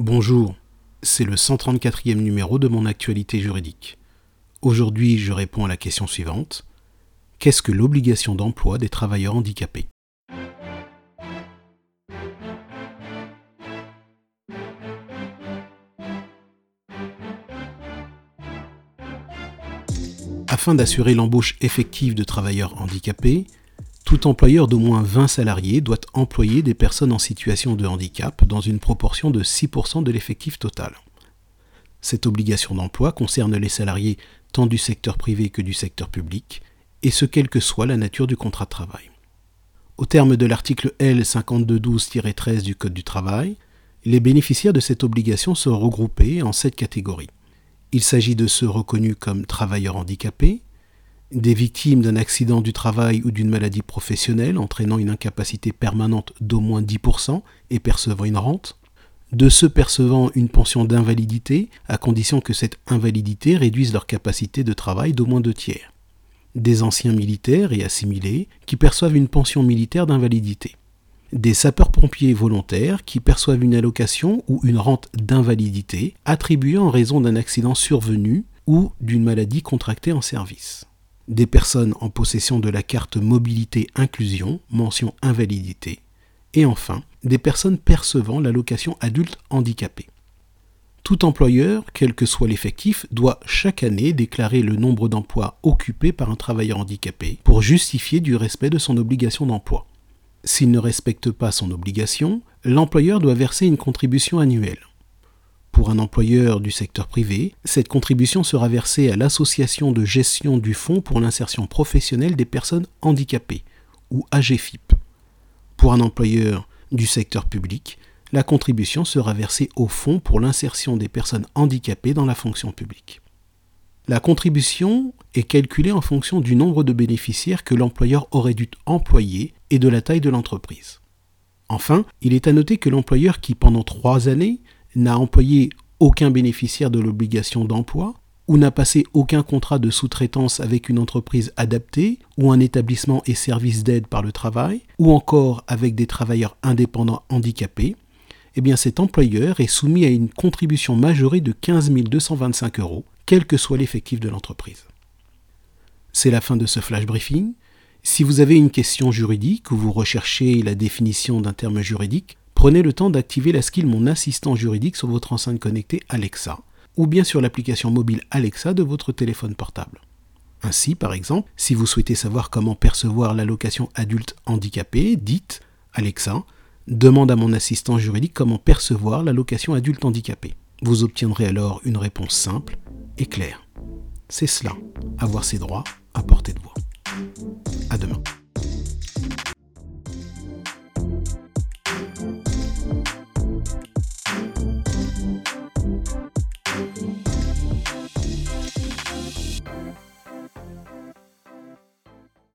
Bonjour, c'est le 134e numéro de mon actualité juridique. Aujourd'hui, je réponds à la question suivante. Qu'est-ce que l'obligation d'emploi des travailleurs handicapés? Afin d'assurer l'embauche effective de travailleurs handicapés, tout employeur d'au moins 20 salariés doit employer des personnes en situation de handicap dans une proportion de 6% de l'effectif total. Cette obligation d'emploi concerne les salariés tant du secteur privé que du secteur public, et ce quelle que soit la nature du contrat de travail. Au terme de l'article L 5212-13 du Code du travail, les bénéficiaires de cette obligation sont regroupés en sept catégories. Il s'agit de ceux reconnus comme travailleurs handicapés, des victimes d'un accident du travail ou d'une maladie professionnelle entraînant une incapacité permanente d'au moins 10% et percevant une rente, de ceux percevant une pension d'invalidité à condition que cette invalidité réduise leur capacité de travail d'au moins deux tiers, des anciens militaires et assimilés qui perçoivent une pension militaire d'invalidité, des sapeurs-pompiers volontaires qui perçoivent une allocation ou une rente d'invalidité attribuée en raison d'un accident survenu ou d'une maladie contractée en service des personnes en possession de la carte mobilité inclusion, mention invalidité, et enfin des personnes percevant l'allocation adulte handicapé. Tout employeur, quel que soit l'effectif, doit chaque année déclarer le nombre d'emplois occupés par un travailleur handicapé pour justifier du respect de son obligation d'emploi. S'il ne respecte pas son obligation, l'employeur doit verser une contribution annuelle. Pour un employeur du secteur privé, cette contribution sera versée à l'association de gestion du Fonds pour l'insertion professionnelle des personnes handicapées, ou AGFIP. Pour un employeur du secteur public, la contribution sera versée au Fonds pour l'insertion des personnes handicapées dans la fonction publique. La contribution est calculée en fonction du nombre de bénéficiaires que l'employeur aurait dû employer et de la taille de l'entreprise. Enfin, il est à noter que l'employeur qui, pendant trois années, n'a employé aucun bénéficiaire de l'obligation d'emploi ou n'a passé aucun contrat de sous-traitance avec une entreprise adaptée ou un établissement et service d'aide par le travail, ou encore avec des travailleurs indépendants handicapés, eh bien cet employeur est soumis à une contribution majorée de 15 225 euros, quel que soit l'effectif de l'entreprise. C'est la fin de ce flash briefing. Si vous avez une question juridique ou vous recherchez la définition d'un terme juridique, prenez le temps d'activer la skill Mon assistant juridique sur votre enceinte connectée Alexa ou bien sur l'application mobile Alexa de votre téléphone portable. Ainsi, par exemple, si vous souhaitez savoir comment percevoir l'allocation adulte handicapé, dites Alexa, demande à mon assistant juridique comment percevoir l'allocation adulte handicapé. Vous obtiendrez alors une réponse simple et claire. C'est cela, avoir ses droits à portée de voix.